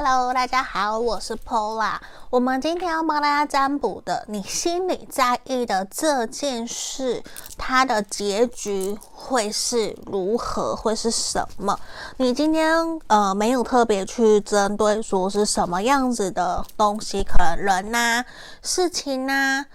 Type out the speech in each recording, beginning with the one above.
Hello，大家好，我是 Pola。我们今天要帮大家占卜的，你心里在意的这件事，它的结局会是如何？会是什么？你今天呃没有特别去针对说是什么样子的东西，可能人呐、事情呐、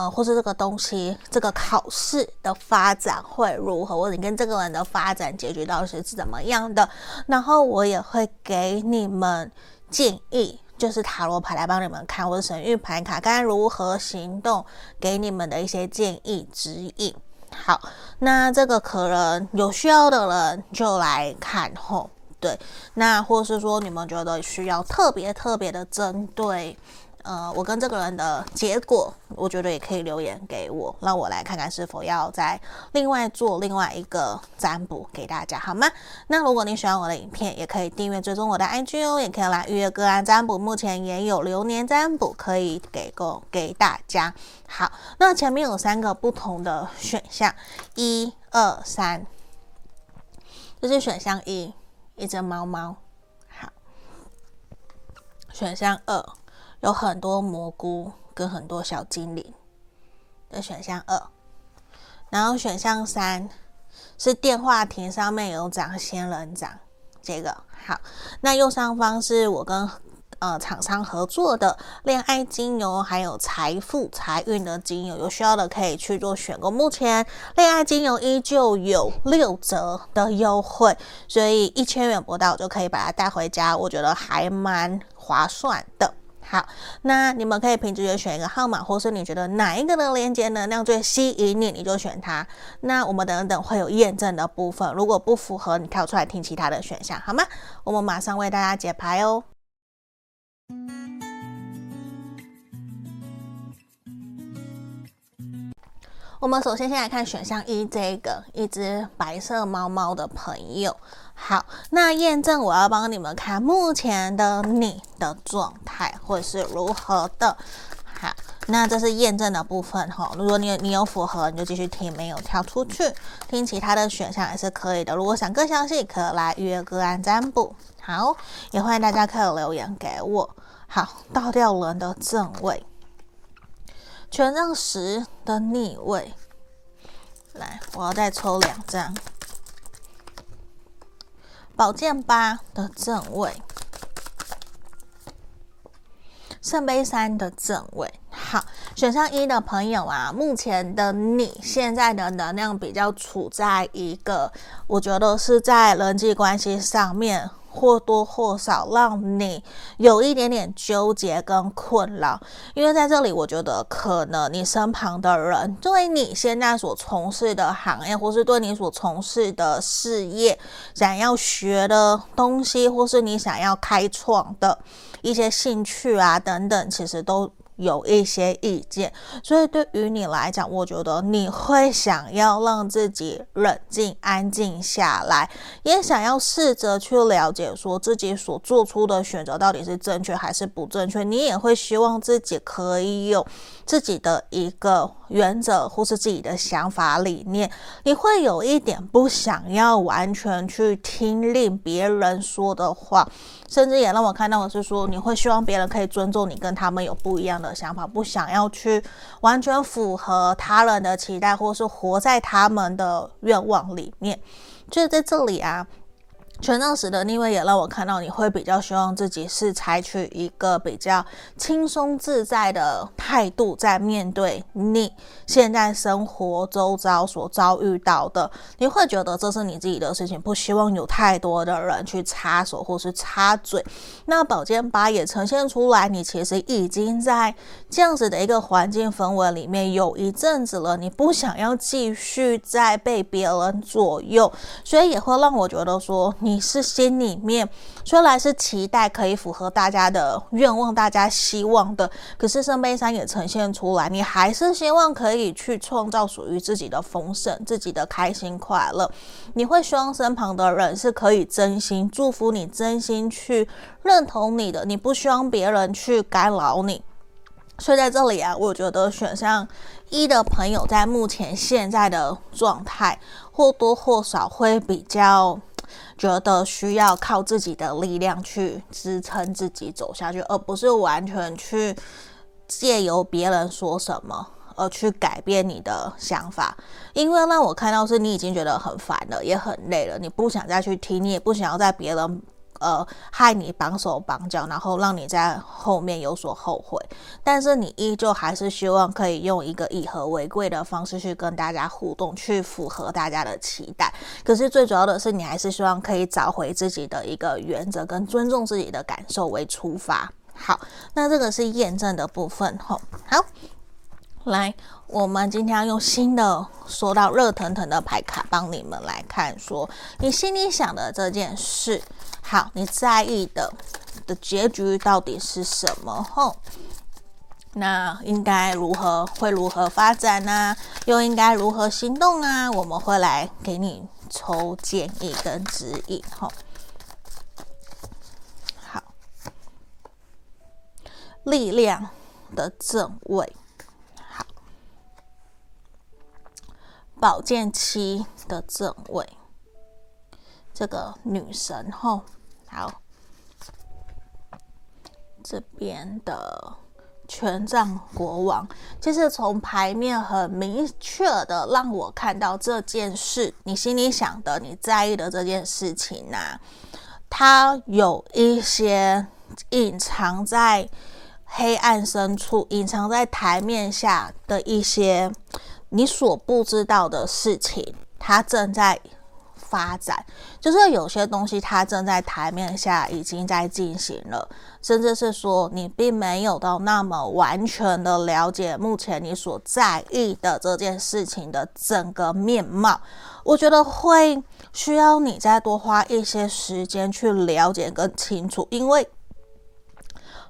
呃，或是这个东西，这个考试的发展会如何？或者你跟这个人的发展结局到底是怎么样的？然后我也会给你们建议，就是塔罗牌来帮你们看，或者神諭牌卡该如何行动，给你们的一些建议指引。好，那这个可能有需要的人就来看吼，对，那或是说你们觉得需要特别特别的针对。呃，我跟这个人的结果，我觉得也可以留言给我，让我来看看是否要再另外做另外一个占卜给大家，好吗？那如果你喜欢我的影片，也可以订阅追踪我的 IG 哦，也可以来预约个案占卜，目前也有流年占卜可以给够给大家。好，那前面有三个不同的选项，一二三，这是选项一，一只猫猫。好，选项二。有很多蘑菇跟很多小精灵的选项二，然后选项三是电话亭上面有长仙人掌，这个好。那右上方是我跟呃厂商合作的恋爱精油，还有财富财运的精油，有需要的可以去做选购。目前恋爱精油依旧有六折的优惠，所以一千元不到就可以把它带回家，我觉得还蛮划算的。好，那你们可以凭直觉选一个号码，或是你觉得哪一个的连接能量最吸引你，你就选它。那我们等等会有验证的部分，如果不符合，你跳出来听其他的选项，好吗？我们马上为大家解牌哦。我们首先先来看选项一，这个一只白色猫猫的朋友。好，那验证我要帮你们看目前的你的状态会是如何的。好，那这是验证的部分哈。如果你有你有符合，你就继续听；没有跳出去，听其他的选项也是可以的。如果想更详细，可以来预约个案占卜。好，也欢迎大家可以留言给我。好，倒吊人的正位，权杖十的逆位。来，我要再抽两张。宝剑八的正位，圣杯三的正位。好，选项一的朋友啊，目前的你现在的能量比较处在一个，我觉得是在人际关系上面。或多或少让你有一点点纠结跟困扰，因为在这里，我觉得可能你身旁的人对你现在所从事的行业，或是对你所从事的事业，想要学的东西，或是你想要开创的一些兴趣啊等等，其实都。有一些意见，所以对于你来讲，我觉得你会想要让自己冷静、安静下来，也想要试着去了解，说自己所做出的选择到底是正确还是不正确。你也会希望自己可以有自己的一个原则，或是自己的想法理念。你会有一点不想要完全去听令别人说的话。甚至也让我看到的是说，你会希望别人可以尊重你，跟他们有不一样的想法，不想要去完全符合他人的期待，或是活在他们的愿望里面。就是在这里啊。权杖十的逆位也让我看到，你会比较希望自己是采取一个比较轻松自在的态度，在面对你现在生活周遭所遭遇到的，你会觉得这是你自己的事情，不希望有太多的人去插手或是插嘴。那宝剑八也呈现出来，你其实已经在这样子的一个环境氛围里面有一阵子了，你不想要继续再被别人左右，所以也会让我觉得说你。你是心里面虽然是期待可以符合大家的愿望、大家希望的，可是圣杯三也呈现出来，你还是希望可以去创造属于自己的丰盛、自己的开心快乐。你会希望身旁的人是可以真心祝福你、真心去认同你的，你不希望别人去干扰你。所以在这里啊，我觉得选项一的朋友在目前现在的状态或多或少会比较。觉得需要靠自己的力量去支撑自己走下去，而不是完全去借由别人说什么而去改变你的想法。因为让我看到是你已经觉得很烦了，也很累了，你不想再去听，你也不想要在别人。呃，害你绑手绑脚，然后让你在后面有所后悔，但是你依旧还是希望可以用一个以和为贵的方式去跟大家互动，去符合大家的期待。可是最主要的是，你还是希望可以找回自己的一个原则，跟尊重自己的感受为出发。好，那这个是验证的部分。吼，好，来，我们今天要用新的说到热腾腾的牌卡帮你们来看，说你心里想的这件事。好，你在意的的结局到底是什么？吼，那应该如何会如何发展呢、又应该如何行动啊？我们会来给你抽建议跟指引。吼，好，力量的正位，宝剑七的正位，这个女神，吼。好，这边的权杖国王，其实从牌面很明确的让我看到这件事，你心里想的、你在意的这件事情呢、啊，它有一些隐藏在黑暗深处、隐藏在台面下的一些你所不知道的事情，它正在。发展就是有些东西它正在台面下已经在进行了，甚至是说你并没有到那么完全的了解目前你所在意的这件事情的整个面貌。我觉得会需要你再多花一些时间去了解更清楚，因为。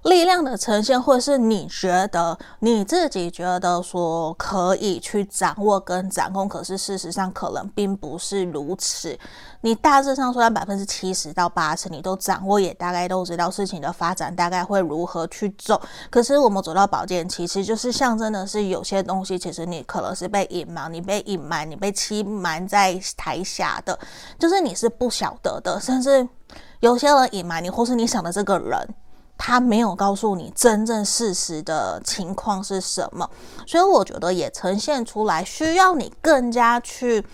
力量的呈现，或是你觉得你自己觉得说可以去掌握跟掌控，可是事实上可能并不是如此。你大致上说，百分之七十到八十你都掌握，也大概都知道事情的发展大概会如何去走。可是我们走到宝剑七，其实就是象征的是有些东西，其实你可能是被隐瞒，你被隐瞒，你被欺瞒在台下的，就是你是不晓得的，甚至有些人隐瞒你，或是你想的这个人。他没有告诉你真正事实的情况是什么，所以我觉得也呈现出来，需要你更加去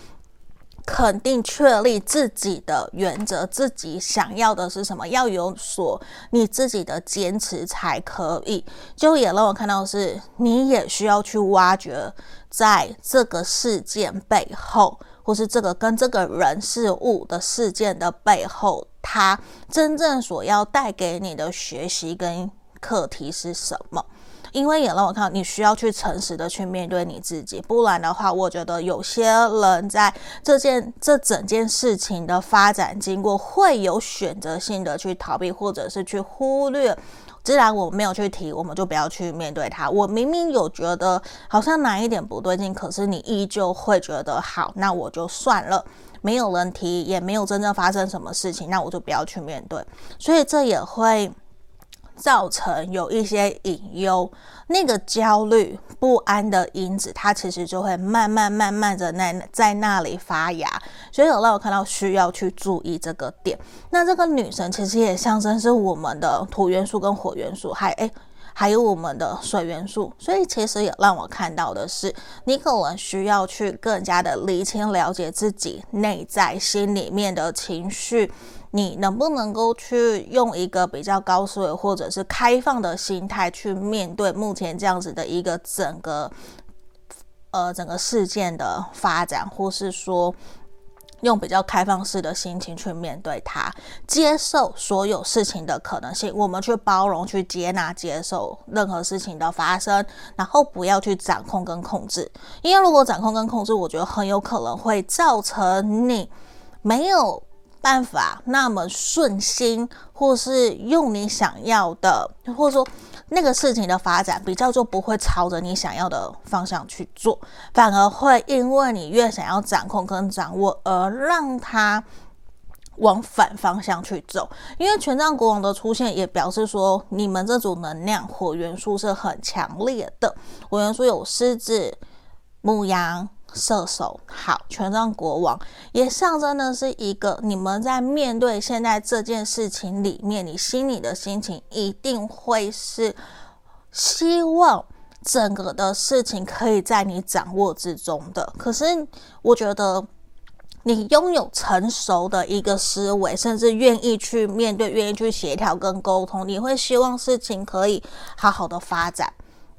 肯定、确立自己的原则，自己想要的是什么，要有所你自己的坚持才可以。就也让我看到是，你也需要去挖掘，在这个事件背后。或是这个跟这个人事物的事件的背后，他真正所要带给你的学习跟课题是什么？因为也让我看到，你需要去诚实的去面对你自己，不然的话，我觉得有些人在这件这整件事情的发展经过，会有选择性的去逃避，或者是去忽略。既然我没有去提，我们就不要去面对它。我明明有觉得好像哪一点不对劲，可是你依旧会觉得好，那我就算了。没有人提，也没有真正发生什么事情，那我就不要去面对。所以这也会。造成有一些隐忧，那个焦虑不安的因子，它其实就会慢慢慢慢的在在那里发芽，所以有让我看到需要去注意这个点。那这个女神其实也象征是我们的土元素跟火元素，还诶还有我们的水元素，所以其实也让我看到的是，你可能需要去更加的厘清了解自己内在心里面的情绪。你能不能够去用一个比较高思维或者是开放的心态去面对目前这样子的一个整个呃整个事件的发展，或是说用比较开放式的心情去面对它，接受所有事情的可能性，我们去包容、去接纳、接受任何事情的发生，然后不要去掌控跟控制，因为如果掌控跟控制，我觉得很有可能会造成你没有。办法那么顺心，或是用你想要的，或者说那个事情的发展比较就不会朝着你想要的方向去做，反而会因为你越想要掌控跟掌握，而让它往反方向去走。因为权杖国王的出现也表示说，你们这组能量火元素是很强烈的，火元素有狮子、母羊。射手，好，权杖国王也象征的是一个你们在面对现在这件事情里面，你心里的心情一定会是希望整个的事情可以在你掌握之中的。可是我觉得你拥有成熟的一个思维，甚至愿意去面对、愿意去协调跟沟通，你会希望事情可以好好的发展。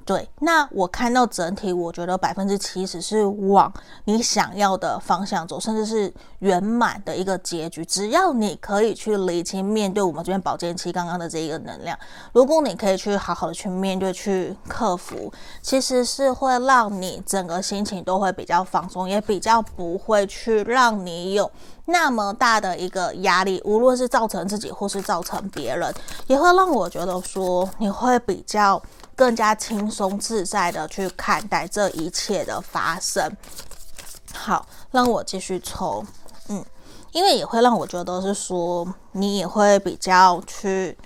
对，那我看到整体，我觉得百分之七十是往你想要的方向走，甚至是圆满的一个结局。只要你可以去理清面对我们这边保健期刚刚的这一个能量，如果你可以去好好的去面对、去克服，其实是会让你整个心情都会比较放松，也比较不会去让你有那么大的一个压力，无论是造成自己或是造成别人，也会让我觉得说你会比较。更加轻松自在的去看待这一切的发生。好，让我继续抽，嗯，因为也会让我觉得是说，你也会比较去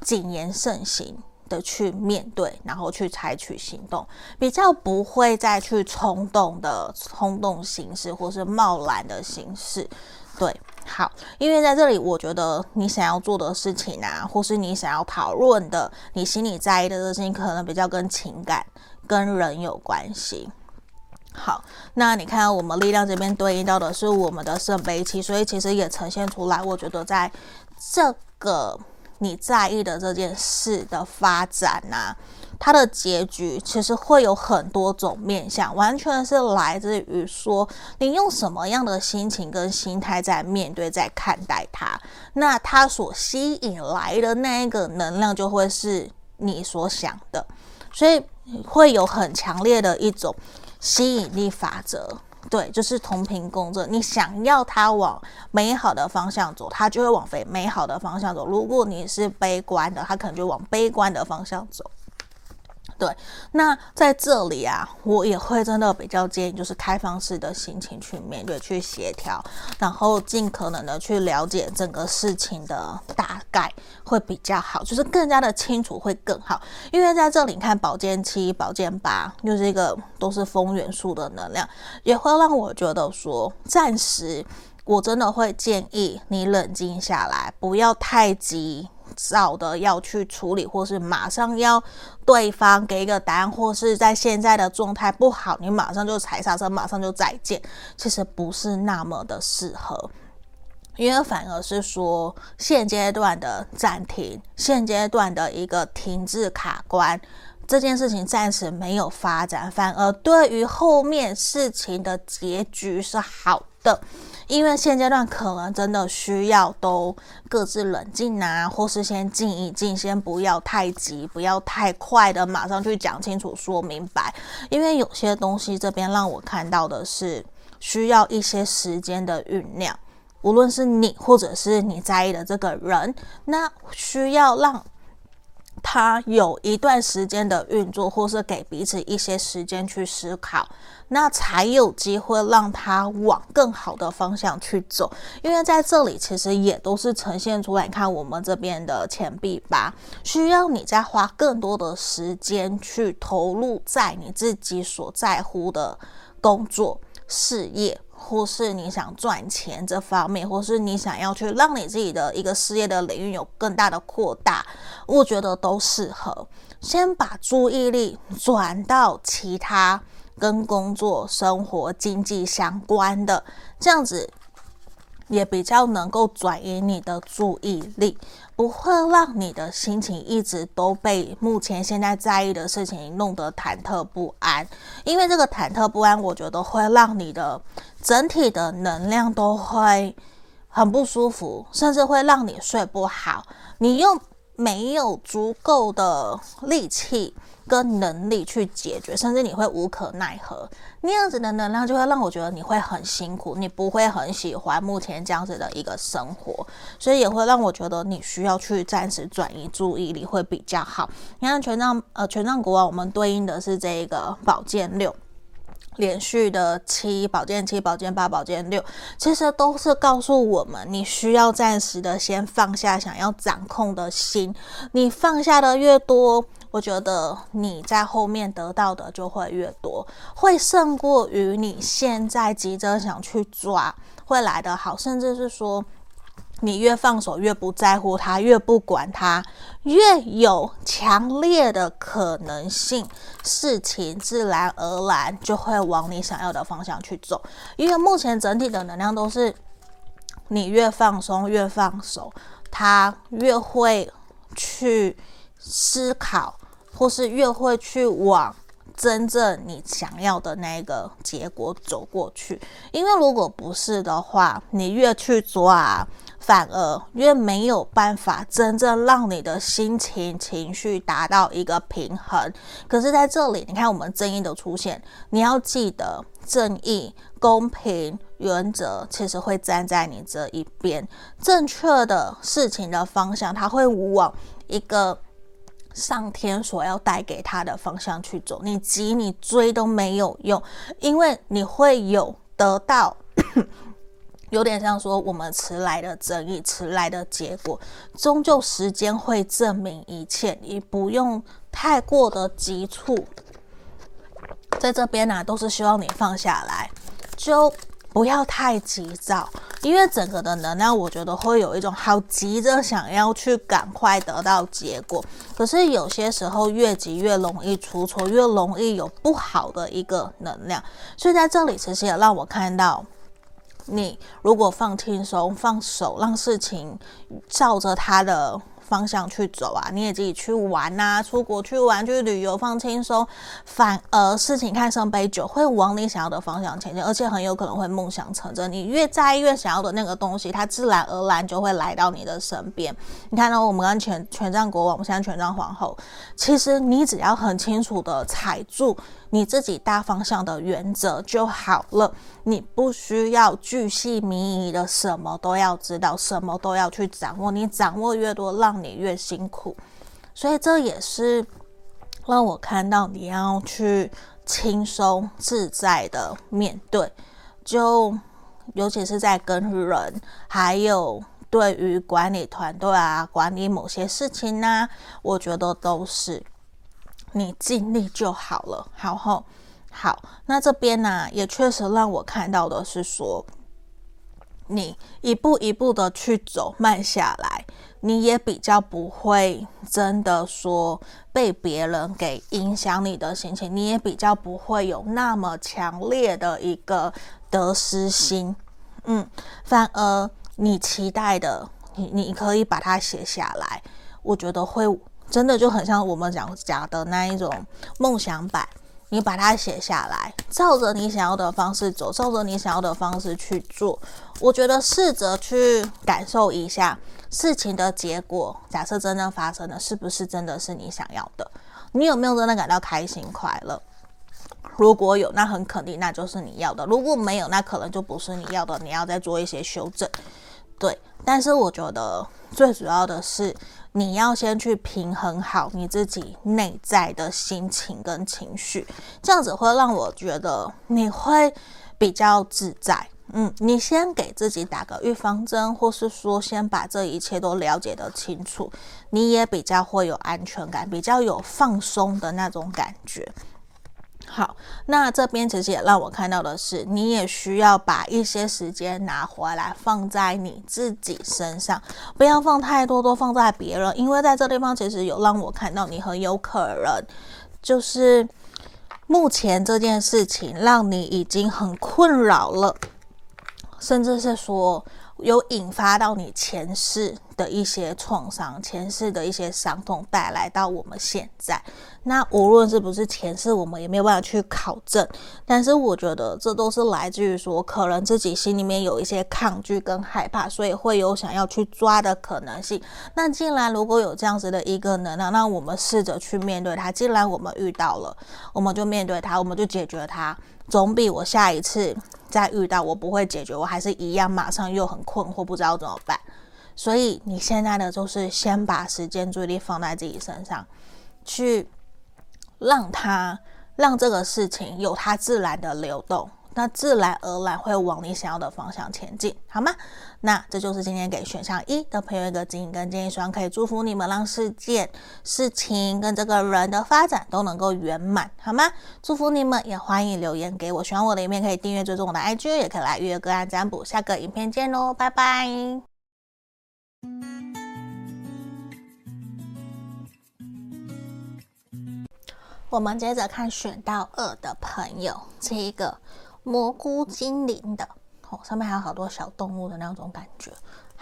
谨言慎行的去面对，然后去采取行动，比较不会再去冲动的冲动行事，或是贸然的形式，对。好，因为在这里，我觉得你想要做的事情啊，或是你想要讨论的，你心里在意的事情，可能比较跟情感、跟人有关系。好，那你看我们力量这边对应到的是我们的圣杯七，所以其实也呈现出来，我觉得在这个你在意的这件事的发展啊。它的结局其实会有很多种面向，完全是来自于说你用什么样的心情跟心态在面对、在看待它，那它所吸引来的那一个能量就会是你所想的，所以会有很强烈的一种吸引力法则，对，就是同频共振。你想要它往美好的方向走，它就会往非美好的方向走；如果你是悲观的，它可能就往悲观的方向走。对，那在这里啊，我也会真的比较建议，就是开放式的心情去面对、去协调，然后尽可能的去了解整个事情的大概会比较好，就是更加的清楚会更好。因为在这里你看宝剑七、宝剑八，就是一个都是风元素的能量，也会让我觉得说，暂时我真的会建议你冷静下来，不要太急。早的要去处理，或是马上要对方给一个答案，或是在现在的状态不好，你马上就踩刹车，马上就再见，其实不是那么的适合，因为反而是说现阶段的暂停，现阶段的一个停滞卡关，这件事情暂时没有发展，反而对于后面事情的结局是好的。因为现阶段可能真的需要都各自冷静啊，或是先静一静，先不要太急，不要太快的马上去讲清楚、说明白。因为有些东西这边让我看到的是需要一些时间的酝酿，无论是你或者是你在意的这个人，那需要让。他有一段时间的运作，或是给彼此一些时间去思考，那才有机会让他往更好的方向去走。因为在这里其实也都是呈现出来，看我们这边的钱币吧，需要你再花更多的时间去投入在你自己所在乎的工作、事业。或是你想赚钱这方面，或是你想要去让你自己的一个事业的领域有更大的扩大，我觉得都适合。先把注意力转到其他跟工作、生活、经济相关的，这样子。也比较能够转移你的注意力，不会让你的心情一直都被目前现在在意的事情弄得忐忑不安。因为这个忐忑不安，我觉得会让你的整体的能量都会很不舒服，甚至会让你睡不好。你又没有足够的力气。跟能力去解决，甚至你会无可奈何，那样子的能量就会让我觉得你会很辛苦，你不会很喜欢目前这样子的一个生活，所以也会让我觉得你需要去暂时转移注意力会比较好。你看权杖呃权杖国王，我们对应的是这个宝剑六。连续的七宝剑七宝剑八宝剑六，其实都是告诉我们，你需要暂时的先放下想要掌控的心。你放下的越多，我觉得你在后面得到的就会越多，会胜过于你现在急着想去抓会来得好，甚至是说你越放手，越不在乎他，越不管他，越有强烈的可能性，事情自然而然就会往你想要的方向去走。因为目前整体的能量都是你越放松，越放手，他越会去思考。或是越会去往真正你想要的那个结果走过去，因为如果不是的话，你越去抓，反而越没有办法真正让你的心情情绪达到一个平衡。可是在这里，你看我们正义的出现，你要记得正义、公平、原则其实会站在你这一边，正确的事情的方向，它会往一个。上天所要带给他的方向去走，你急你追都没有用，因为你会有得到，有点像说我们迟来的正义，迟来的结果，终究时间会证明一切，你不用太过的急促，在这边呢、啊，都是希望你放下来，就。不要太急躁，因为整个的能量，我觉得会有一种好急着想要去赶快得到结果。可是有些时候越急越容易出错，越容易有不好的一个能量。所以在这里，其实也让我看到，你如果放轻松、放手，让事情照着它的。方向去走啊，你也自己去玩呐、啊，出国去玩去旅游放轻松，反而事情看上杯酒会往你想要的方向前进，而且很有可能会梦想成真。你越在意越想要的那个东西，它自然而然就会来到你的身边。你看到我们刚权权杖国王，我们现在权杖皇后，其实你只要很清楚的踩住。你自己大方向的原则就好了，你不需要巨细靡遗的什么都要知道，什么都要去掌握。你掌握越多，让你越辛苦。所以这也是让我看到你要去轻松自在的面对，就尤其是在跟人，还有对于管理团队啊，管理某些事情呢、我觉得都是。你尽力就好了，好吼，好。那这边呢、也确实让我看到的是说，你一步一步的去走，慢下来，你也比较不会真的说被别人给影响你的心情，你也比较不会有那么强烈的一个得失心，嗯，反而你期待的，你你可以把它写下来，我觉得会。真的就很像我们讲讲的那一种梦想版，你把它写下来，照着你想要的方式走，照着你想要的方式去做。我觉得试着去感受一下事情的结果。假设真正发生的是不是真的是你想要的？你有没有真的感到开心快乐？如果有，那很肯定那就是你要的；如果没有，那可能就不是你要的，你要再做一些修正。对，但是我觉得最主要的是。你要先去平衡好你自己内在的心情跟情绪，这样子会让我觉得你会比较自在。嗯，你先给自己打个预防针，或是说先把这一切都了解得清楚，你也比较会有安全感，比较有放松的那种感觉。好，那这边其实也让我看到的是，你也需要把一些时间拿回来放在你自己身上，不要放太多都放在别人，因为在这地方其实有让我看到你很有可能就是目前这件事情让你已经很困扰了，甚至是说。有引发到你前世的一些创伤，前世的一些伤痛带来到我们现在。那无论是不是前世，我们也没有办法去考证。但是我觉得这都是来自于说，可能自己心里面有一些抗拒跟害怕，所以会有想要去抓的可能性。那既然如果有这样子的一个能量，那我们试着去面对它。既然我们遇到了，我们就面对它，我们就解决它，总比我下一次。再遇到我不会解决，我还是一样，马上又很困惑，不知道怎么办。所以你现在的就是先把时间注意力放在自己身上，去让它让这个事情有它自然的流动，那自然而然会往你想要的方向前进，好吗？那这就是今天给选项一的朋友一个指引跟建议，希望可以祝福你们，让事件、事情跟这个人的发展都能够圆满，好吗？祝福你们，也欢迎留言给我。喜欢我的影片可以订阅追踪我的 IG，也可以来预约个案占卜。下个影片见喽，拜拜。我们接着看选到二的朋友，这一个蘑菇精灵的哦，上面还有好多小动物的那种感觉。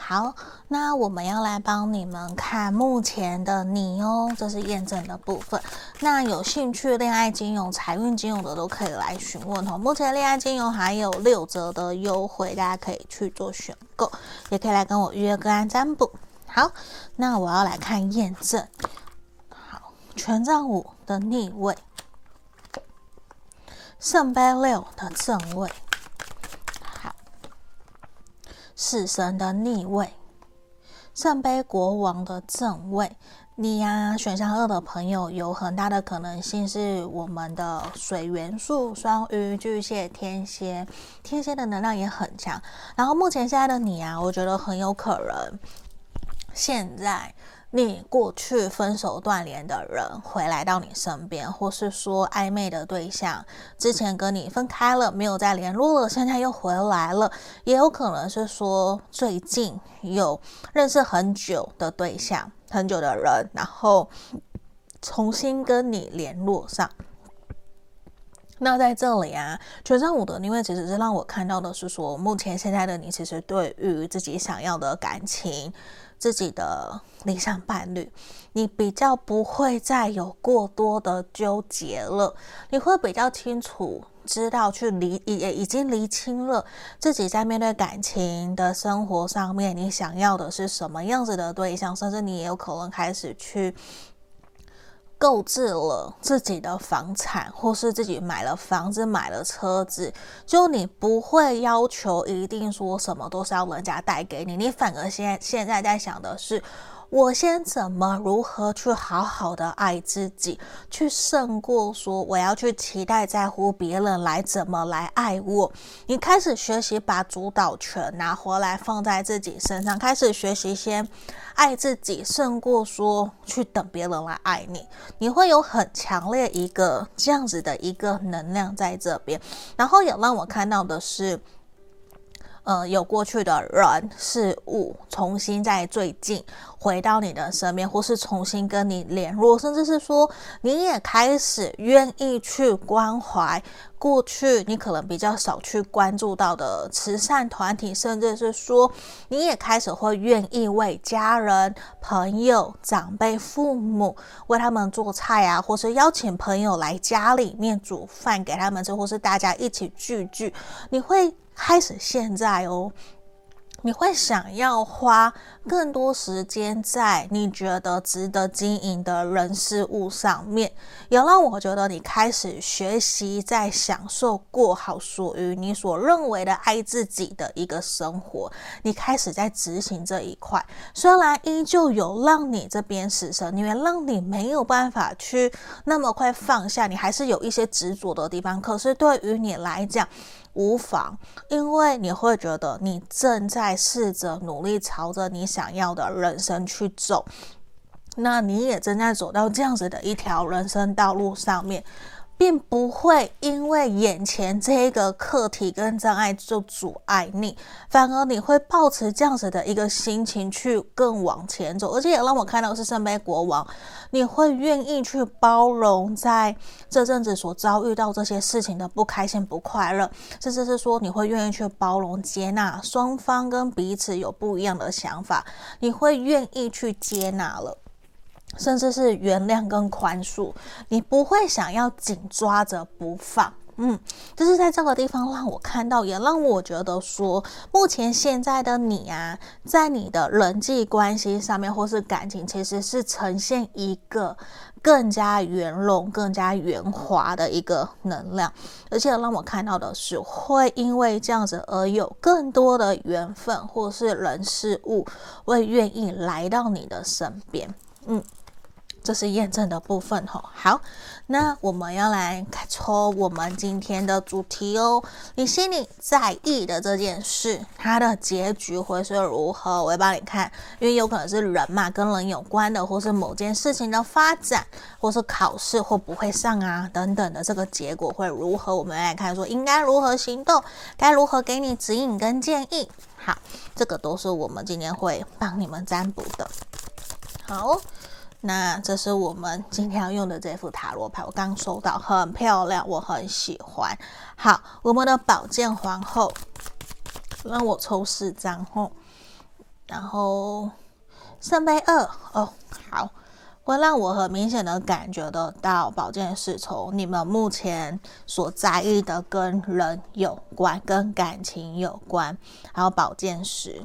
好，那我们要来帮你们看目前的你哦，这是验证的部分。那有兴趣恋爱金融、财运金融的都可以来询问哦。目前恋爱金融还有六折的优惠，大家可以去做选购，也可以来跟我预约个案占卜。好，那我要来看验证。好，权杖五的逆位，圣杯六的正位。死神的逆位，圣杯国王的正位，你呀、啊，选项二的朋友有很大的可能性是我们的水元素，双鱼、巨蟹、天蝎，天蝎的能量也很强。然后目前现在的你啊，我觉得很有可能现在。你过去分手断联的人回来到你身边，或是说暧昧的对象之前跟你分开了，没有再联络了，现在又回来了，也有可能是说最近有认识很久的对象，很久的人，然后重新跟你联络上。那在这里啊，权杖五的逆位其实是让我看到的是说，目前现在的你其实对于自己想要的感情。自己的理想伴侣，你比较不会再有过多的纠结了，你会比较清楚知道去理也已经理清了自己在面对感情的生活上面，你想要的是什么样子的对象，甚至你也有可能开始去。购置了自己的房产，或是自己买了房子、买了车子，就你不会要求一定说什么都是要人家带给你，你反而现在现在在想的是。我先怎么如何去好好的爱自己，去胜过说我要去期待在乎别人来怎么来爱我。你开始学习把主导权拿回来放在自己身上，开始学习先爱自己，胜过说去等别人来爱你。你会有很强烈一个这样子的一个能量在这边，然后也让我看到的是。呃，有过去的人事物重新在最近回到你的身边，或是重新跟你联络，甚至是说你也开始愿意去关怀过去你可能比较少去关注到的慈善团体，甚至是说你也开始会愿意为家人、朋友、长辈、父母为他们做菜啊，或是邀请朋友来家里面煮饭给他们吃，或是大家一起聚聚，你会。开始现在哦，你会想要花更多时间在你觉得值得经营的人事物上面，也让我觉得你开始学习在享受过好属于你所认为的爱自己的一个生活。你开始在执行这一块，虽然依旧有让你这边死神，因为让你没有办法去那么快放下，你还是有一些执着的地方。可是对于你来讲，无妨，因为你会觉得你正在试着努力朝着你想要的人生去走，那你也正在走到这样子的一条人生道路上面。并不会因为眼前这一个课题跟障碍就阻碍你，反而你会抱持这样子的一个心情去更往前走，而且也让我看到是圣杯国王，你会愿意去包容在这阵子所遭遇到这些事情的不开心、不快乐，甚至是说你会愿意去包容、接纳双方跟彼此有不一样的想法，你会愿意去接纳了。甚至是原谅跟宽恕，你不会想要紧抓着不放，嗯，就是在这个地方让我看到，也让我觉得说，目前现在的你啊，在你的人际关系上面或是感情，其实是呈现一个更加圆融、更加圆滑的一个能量，而且让我看到的是，会因为这样子而有更多的缘分或是人事物会愿意来到你的身边，嗯。这是验证的部分吼。好，那我们要来抽我们今天的主题哦。你心里在意的这件事，它的结局会是如何？我会帮你看，因为有可能是人嘛，跟人有关的，或是某件事情的发展，或是考试会不会上啊等等的，这个结果会如何？我们来看说应该如何行动，该如何给你指引跟建议。好，这个都是我们今天会帮你们占卜的。好。那这是我们今天要用的这副塔罗牌，我刚收到，很漂亮，我很喜欢。好，我们的宝剑皇后，让我抽四张哦，然后圣杯二哦，好，会让我很明显的感觉得到，宝剑侍从你们目前所在意的跟人有关，跟感情有关，还有宝剑十。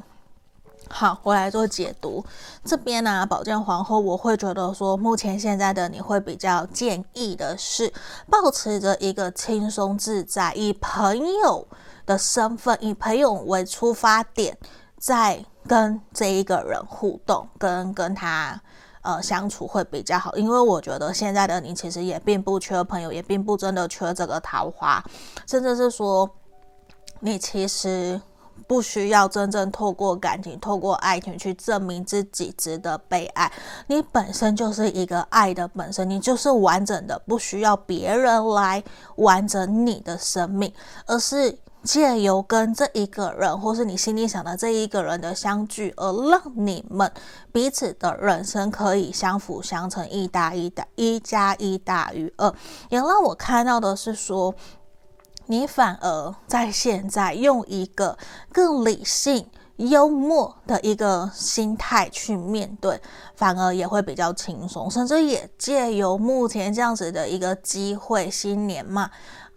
好，我来做解读。这边呢、啊，宝剑皇后，我会觉得说，目前现在的你会比较建议的是，保持着一个轻松自在，以朋友的身份，以朋友为出发点，在跟这一个人互动，跟跟他呃相处会比较好。因为我觉得现在的你其实也并不缺朋友，也并不真的缺这个桃花，甚至是说，你其实。不需要真正透过感情、透过爱情去证明自己值得被爱。你本身就是一个爱的本身，你就是完整的，不需要别人来完整你的生命，而是借由跟这一个人，或是你心里想的这一个人的相聚，而让你们彼此的人生可以相辅相成，一大一大一加一大于二。也让我看到的是说。你反而在现在用一个更理性、幽默的一个心态去面对，反而也会比较轻松，甚至也借由目前这样子的一个机会，新年嘛。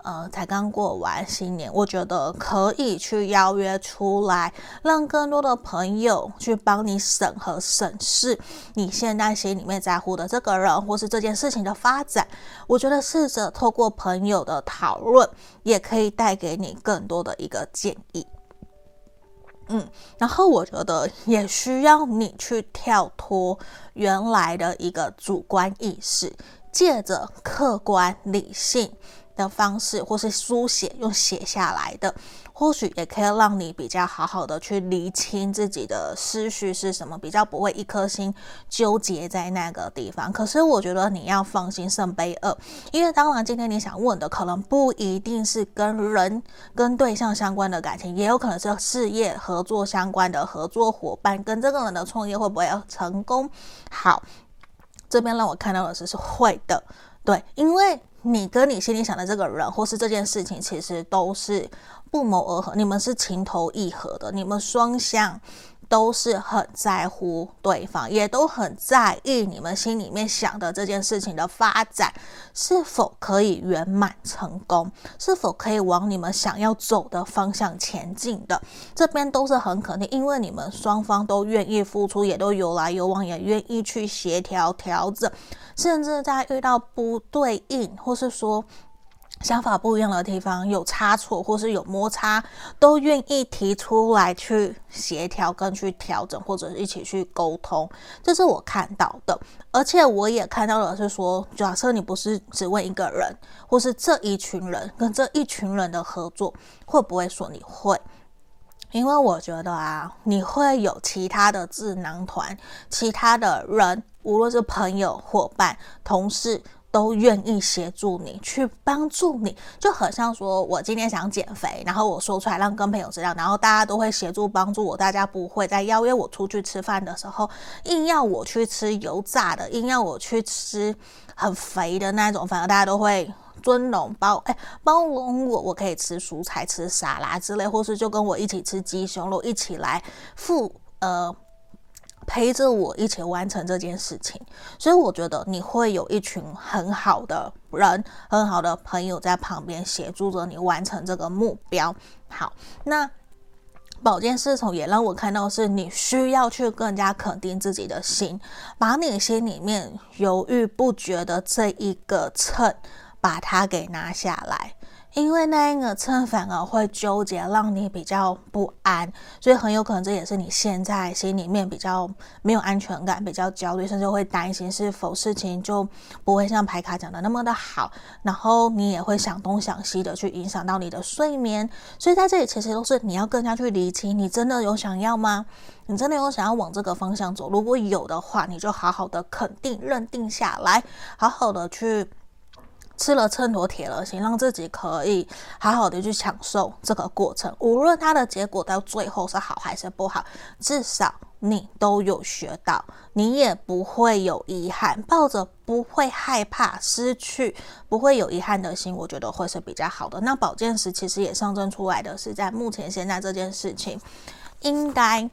呃，才刚过完新年，我觉得可以去邀约出来，让更多的朋友去帮你审核审视你现在心里面在乎的这个人，或是这件事情的发展。我觉得试着透过朋友的讨论，也可以带给你更多的一个建议。嗯，然后我觉得也需要你去跳脱原来的一个主观意识，借着客观理性。的方式，或是书写用写下来的，或许也可以让你比较好好的去厘清自己的思绪是什么，比较不会一颗心纠结在那个地方。可是我觉得你要放心，圣杯二，因为当然今天你想问的可能不一定是跟人跟对象相关的感情，也有可能是事业合作相关的合作伙伴，跟这个人的创业会不会成功？好，这边让我看到的是是会的，对，因为。你跟你心里想的这个人，或是这件事情，其实都是不谋而合，你们是情投意合的，你们双向。都是很在乎对方，也都很在意你们心里面想的这件事情的发展是否可以圆满成功，是否可以往你们想要走的方向前进的。这边都是很肯定，因为你们双方都愿意付出，也都有来有往，也愿意去协调调整，甚至在遇到不对应，或是说。想法不一样的地方，有差错或是有摩擦，都愿意提出来去协调跟去调整，或者一起去沟通，这是我看到的。而且我也看到的是说，假设你不是只问一个人，或是这一群人跟这一群人的合作，会不会说你会？因为我觉得啊，你会有其他的智囊团，其他的人，无论是朋友、伙伴、同事。都愿意协助你，去帮助你，就很像说，我今天想减肥，然后我说出来让跟朋友知道，然后大家都会协助帮助我，大家不会在邀约我出去吃饭的时候，硬要我去吃油炸的，硬要我去吃很肥的那种，反而大家都会尊荣包，哎，包容我，我可以吃蔬菜、吃沙拉之类，或是就跟我一起吃鸡胸肉，一起来付呃。陪着我一起完成这件事情，所以我觉得你会有一群很好的人、很好的朋友在旁边协助着你完成这个目标。好，那宝剑侍从也让我看到是你需要去更加肯定自己的心，把你心里面犹豫不决的这一个秤，把它给拿下来。因为那一个秤反而会纠结，让你比较不安，所以很有可能这也是你现在心里面比较没有安全感、比较焦虑，甚至会担心是否事情就不会像牌卡讲的那么的好，然后你也会想东想西的去影响到你的睡眠。所以在这里其实都是你要更加去理清，你真的有想要吗？你真的有想要往这个方向走？如果有的话，你就好好的肯定、认定下来，好好的去。吃了秤砣铁了心，让自己可以好好的去享受这个过程。无论它的结果到最后是好还是不好，至少你都有学到，你也不会有遗憾。抱着不会害怕失去、不会有遗憾的心，我觉得会是比较好的。那宝剑十其实也象征出来的是，在目前现在这件事情，应该。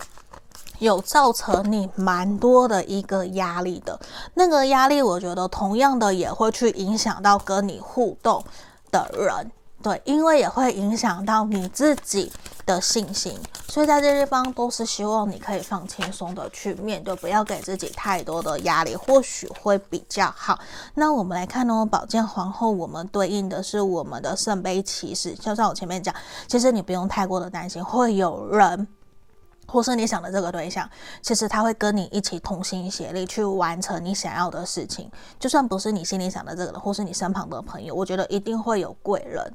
有造成你蛮多的一个压力的，那个压力，我觉得同样的也会去影响到跟你互动的人，对，因为也会影响到你自己的信心，所以在这地方都是希望你可以放轻松的去面对，不要给自己太多的压力，或许会比较好。那我们来看哦，宝剑皇后，我们对应的是我们的圣杯骑士，就像我前面讲，其实你不用太过的担心，会有人。或是你想的这个对象，其实他会跟你一起同心协力去完成你想要的事情。就算不是你心里想的这个人，或是你身旁的朋友，我觉得一定会有贵人。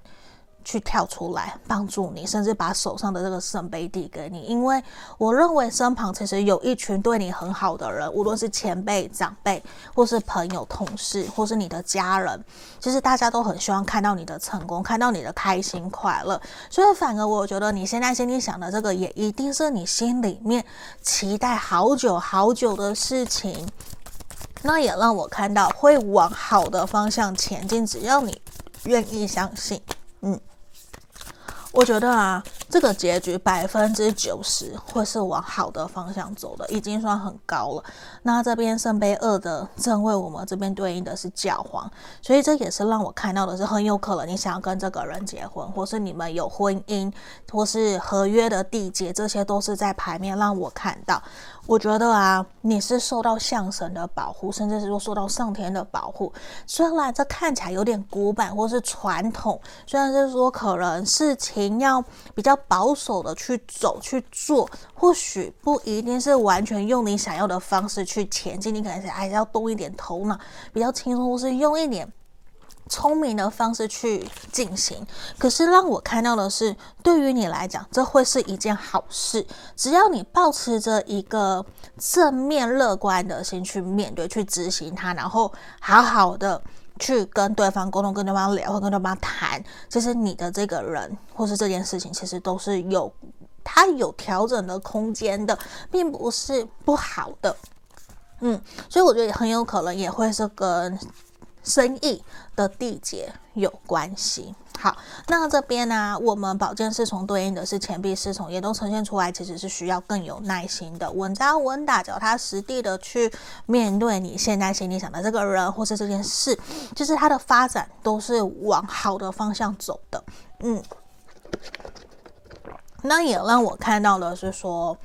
去跳出来帮助你，甚至把手上的这个圣杯递给你，因为我认为身旁其实有一群对你很好的人，无论是前辈、长辈，或是朋友、同事，或是你的家人，其实大家都很希望看到你的成功，看到你的开心快乐。所以反而我觉得你现在心里想的这个，也一定是你心里面期待好久好久的事情。那也让我看到会往好的方向前进，只要你愿意相信，嗯。我觉得啊，这个结局百分之九十会是往好的方向走的，已经算很高了。那这边圣杯二的正位，我们这边对应的是教皇，所以这也是让我看到的是很有可能你想要跟这个人结婚，或是你们有婚姻，或是合约的缔结，这些都是在牌面让我看到。我觉得啊，你是受到象神的保护，甚至是说受到上天的保护。虽然这看起来有点古板或是传统，虽然是说可能事情要比较保守的去走去做，或许不一定是完全用你想要的方式去前进，你可能是还是要动一点头脑，比较轻松，或是用一点。聪明的方式去进行，可是让我看到的是，对于你来讲，这会是一件好事。只要你保持着一个正面乐观的心去面对、去执行它，然后好好的去跟对方沟通、跟对方聊、跟对方谈，其实你的这个人或是这件事情，其实都是有它有调整的空间的，并不是不好的。嗯，所以我觉得很有可能也会是跟。生意的缔结有关系。好，那这边呢、我们宝剑侍从对应的是钱币侍从，也都呈现出来，其实是需要更有耐心的，稳扎稳打，脚踏实地的去面对你现在心里想的这个人或是这件事，就是它的发展都是往好的方向走的。嗯，那也让我看到的是说，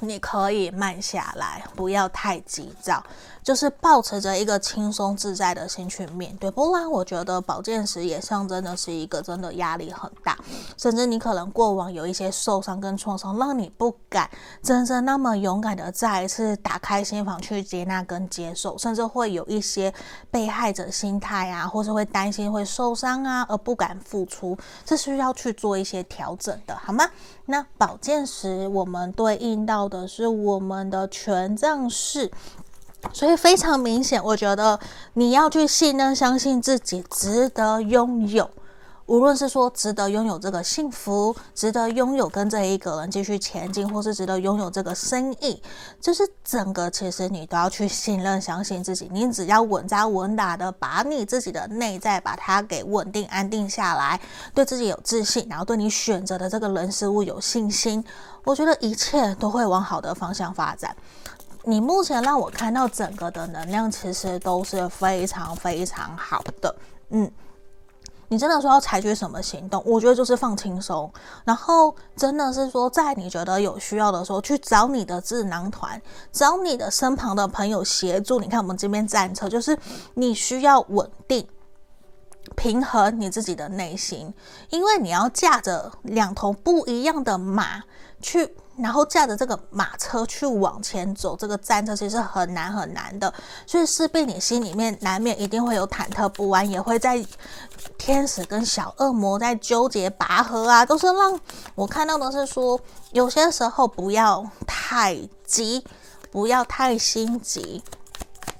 你可以慢下来，不要太急躁。就是抱持着一个轻松自在的心去面对，不然我觉得宝剑十也象征的是一个真的压力很大，甚至你可能过往有一些受伤跟创伤，让你不敢真正那么勇敢的再一次打开心房去接纳跟接受，甚至会有一些被害者心态啊，或是会担心会受伤啊，而不敢付出，这是需要去做一些调整的，好吗？那宝剑十我们对应到的是我们的权杖四。所以非常明显，我觉得你要去信任、相信自己值得拥有，无论是说值得拥有这个幸福，值得拥有跟这一个人继续前进，或是值得拥有这个生意，就是整个其实你都要去信任、相信自己。你只要稳扎稳打的把你自己的内在把它给稳定、安定下来，对自己有自信，然后对你选择的这个人事物有信心，我觉得一切都会往好的方向发展。你目前让我看到整个的能量，其实都是非常非常好的。嗯，你真的说要采取什么行动？我觉得就是放轻松，然后真的是说，在你觉得有需要的时候，去找你的智囊团，找你的身旁的朋友协助。你看我们这边战车，就是你需要稳定。平衡你自己的内心，因为你要驾着两头不一样的马去，然后驾着这个马车去往前走，这个战车其实很难很难的，所以势必你心里面难免一定会有忐忑不安，也会在天使跟小恶魔在纠结拔河啊，都是让我看到的是说，有些时候不要太急，不要太心急。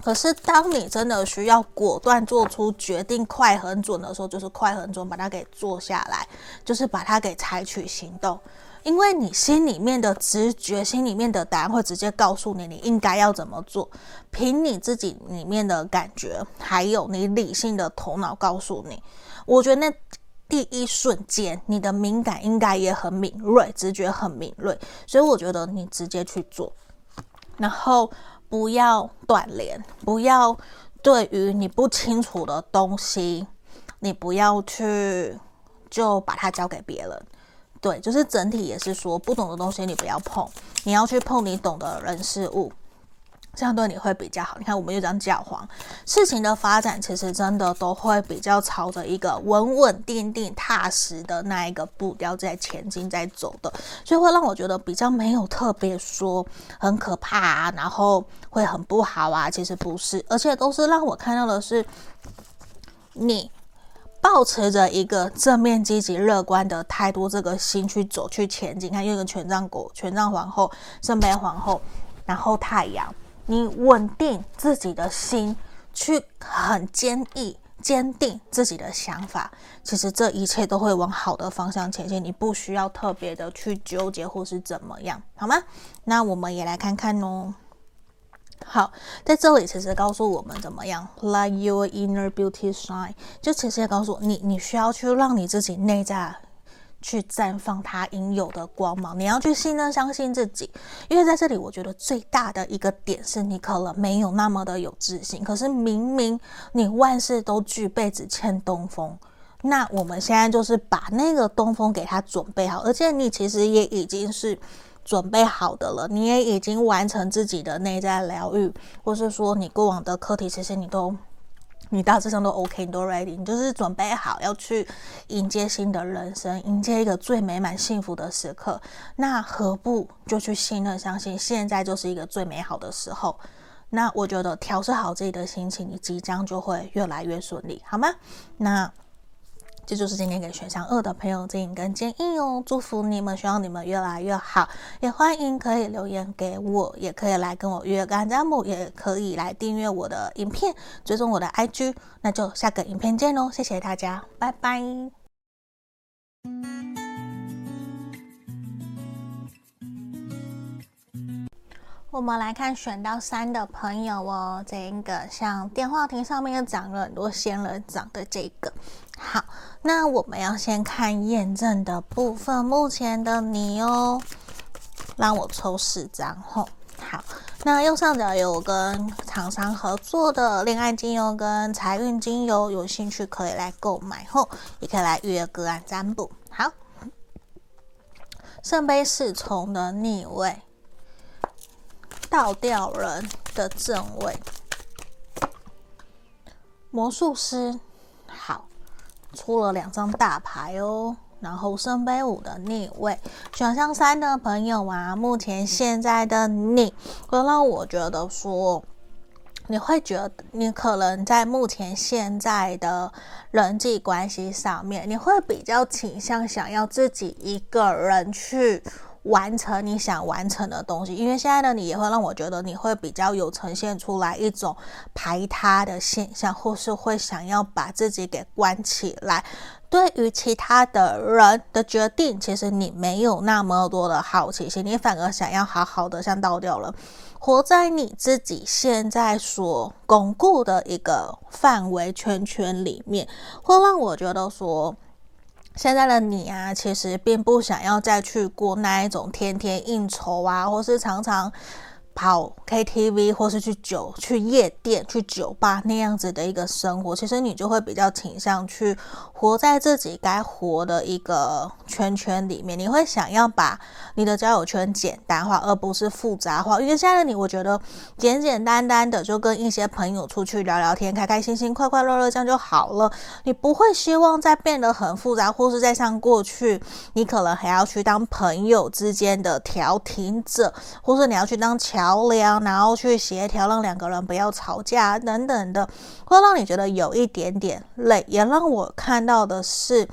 可是，当你真的需要果断做出决定、快很准的时候，就是快很准，把它给做下来，就是把它给采取行动。因为你心里面的直觉、心里面的答案会直接告诉你，你应该要怎么做。凭你自己里面的感觉，还有你理性的头脑告诉你，我觉得那第一瞬间，你的敏感应该也很敏锐，直觉很敏锐，所以我觉得你直接去做，然后。不要断联，不要对于你不清楚的东西，你不要去就把它交给别人。对，就是整体也是说，不懂的东西你不要碰，你要去碰你懂的人事物。这样对你会比较好。你看，我们又讲教皇，事情的发展其实真的都会比较朝着一个稳稳定定、踏实的那一个步调在前进、在走的，所以会让我觉得比较没有特别说很可怕啊，然后会很不好啊。其实不是，而且都是让我看到的是你抱持着一个正面、积极、乐观的态度，这个心去走、去前进。看，有一个权杖国、权杖皇后、圣杯皇后，然后太阳。你稳定自己的心，去很坚毅、坚定自己的想法，其实这一切都会往好的方向前进。你不需要特别的去纠结或是怎么样，好吗？那我们也来看看哦。好，在这里其实告诉我们怎么样，Let your inner beauty shine，就其实也告诉你，你需要去让你自己内在。去绽放它应有的光芒，你要去信任、相信自己，因为在这里，我觉得最大的一个点是你可能没有那么的有自信，可是明明你万事都具备，只欠东风。那我们现在就是把那个东风给它准备好，而且你其实也已经是准备好的了，你也已经完成自己的内在疗愈，或是说你过往的课题，其实你都。你大致上都 OK，你都 ready，你就是准备好要去迎接新的人生，迎接一个最美满幸福的时刻。那何不就去信任、相信，现在就是一个最美好的时候？那我觉得调试好自己的心情，你即将就会越来越顺利，好吗？那。这就是今天给选项二的朋友建议跟建议哦，祝福你们，希望你们越来越好。也欢迎可以留言给我，也可以来跟我约个占卜，也可以来订阅我的影片，追踪我的 IG。那就下个影片见喽，谢谢大家，拜拜。我们来看选到三的朋友哦，这一个像电话亭上面又长了很多仙人掌的这个。好，那我们要先看验证的部分，目前的你哦，让我抽四张吼。好，那右上角有跟厂商合作的恋爱精油跟财运精油，有兴趣可以来购买后，也可以来预约个案占卜。好，圣杯侍从的逆位。倒吊人的正位，魔术师，好，出了两张大牌哦。然后圣杯五的逆位，选项三的朋友啊，目前现在的你，会让我觉得说，你会觉得你可能在目前现在的人际关系上面，你会比较倾向想要自己一个人去。完成你想完成的东西，因为现在的你也会让我觉得你会比较有呈现出来一种排他的现象，或是会想要把自己给关起来。对于其他的人的决定，其实你没有那么多的好奇心，你反而想要好好的像倒掉了，活在你自己现在所巩固的一个范围圈圈里面，会让我觉得说。现在的你啊，其实并不想要再去过那一种天天应酬啊，或是常常跑 KTV，或是去酒、去夜店、去酒吧那样子的一个生活。其实你就会比较倾向去活在自己该活的一个圈圈里面，你会想要把你的交友圈简单化，而不是复杂化。因为现在的你，我觉得简简单单的就跟一些朋友出去聊聊天，开开心心、快快乐乐这样就好了。你不会希望再变得很复杂，或是再像过去，你可能还要去当朋友之间的调停者，或是你要去当强桥梁，然后去协调让两个人不要吵架等等的，会让你觉得有一点点累，也让我看到的是，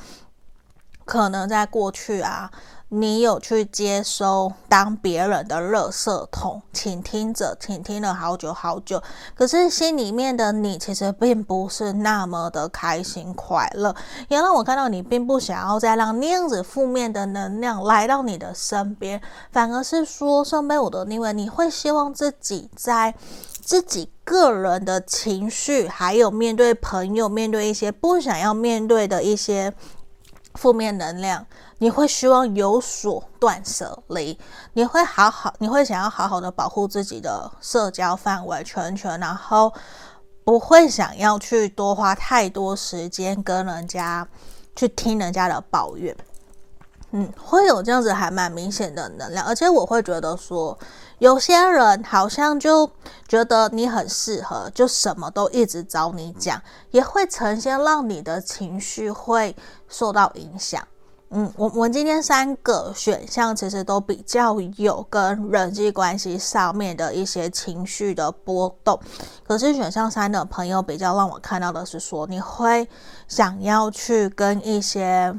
可能在过去啊，你有去接收当别人的垃圾桶，倾听者，倾听了好久好久，可是心里面的你其实并不是那么的开心快乐，也让我看到你并不想要再让那样子负面的能量来到你的身边，反而是说圣杯五的逆位，你会希望自己在自己个人的情绪，还有面对朋友，面对一些不想要面对的一些。负面能量，你会希望有所断舍离，你会好好，你会想要好好的保护自己的社交范围圈圈，然后不会想要去多花太多时间跟人家去听人家的抱怨。嗯，会有这样子还蛮明显的能量，而且我会觉得说，有些人好像就觉得你很适合，就什么都一直找你讲，也会呈现让你的情绪会受到影响。嗯，我我今天三个选项其实都比较有跟人际关系上面的一些情绪的波动，可是选项三的朋友比较让我看到的是说，你会想要去跟一些。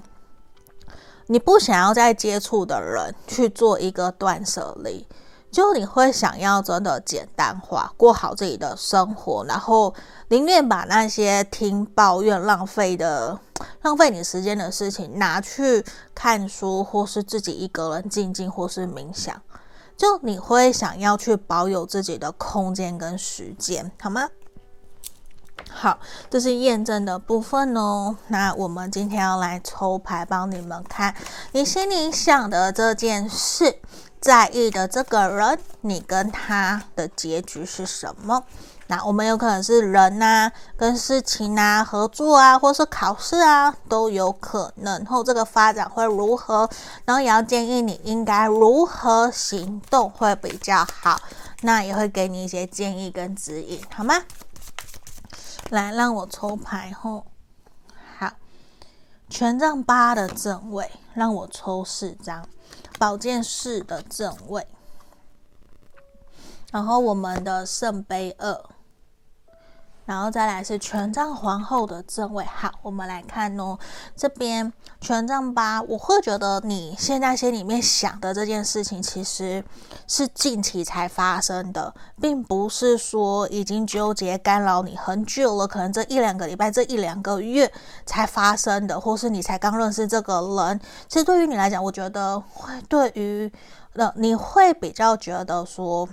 你不想要再接触的人去做一个断舍离，就你会想要真的简单化，过好自己的生活，然后宁愿把那些听抱怨浪费的、浪费你时间的事情拿去看书，或是自己一个人静静，或是冥想，就你会想要去保有自己的空间跟时间，好吗？好，这是验证的部分哦。那我们今天要来抽牌，帮你们看你心里想的这件事，在意的这个人，你跟他的结局是什么？那我们有可能是人呐、啊，跟事情啊，合作啊，或是考试啊，都有可能。后这个发展会如何？然后也要建议你应该如何行动会比较好。那也会给你一些建议跟指引，好吗？来，让我抽牌后，好，权杖八的正位，让我抽四张，宝剑四的正位，然后我们的圣杯二。然后再来是权杖皇后的正位，好，我们来看哦，这边权杖八，我会觉得你现在心里面想的这件事情，其实是近期才发生的，并不是说已经纠结干扰你很久了，可能这一两个礼拜、这一两个月才发生的，或是你才刚认识这个人。其实对于你来讲，我觉得会对于呃，你会比较觉得说，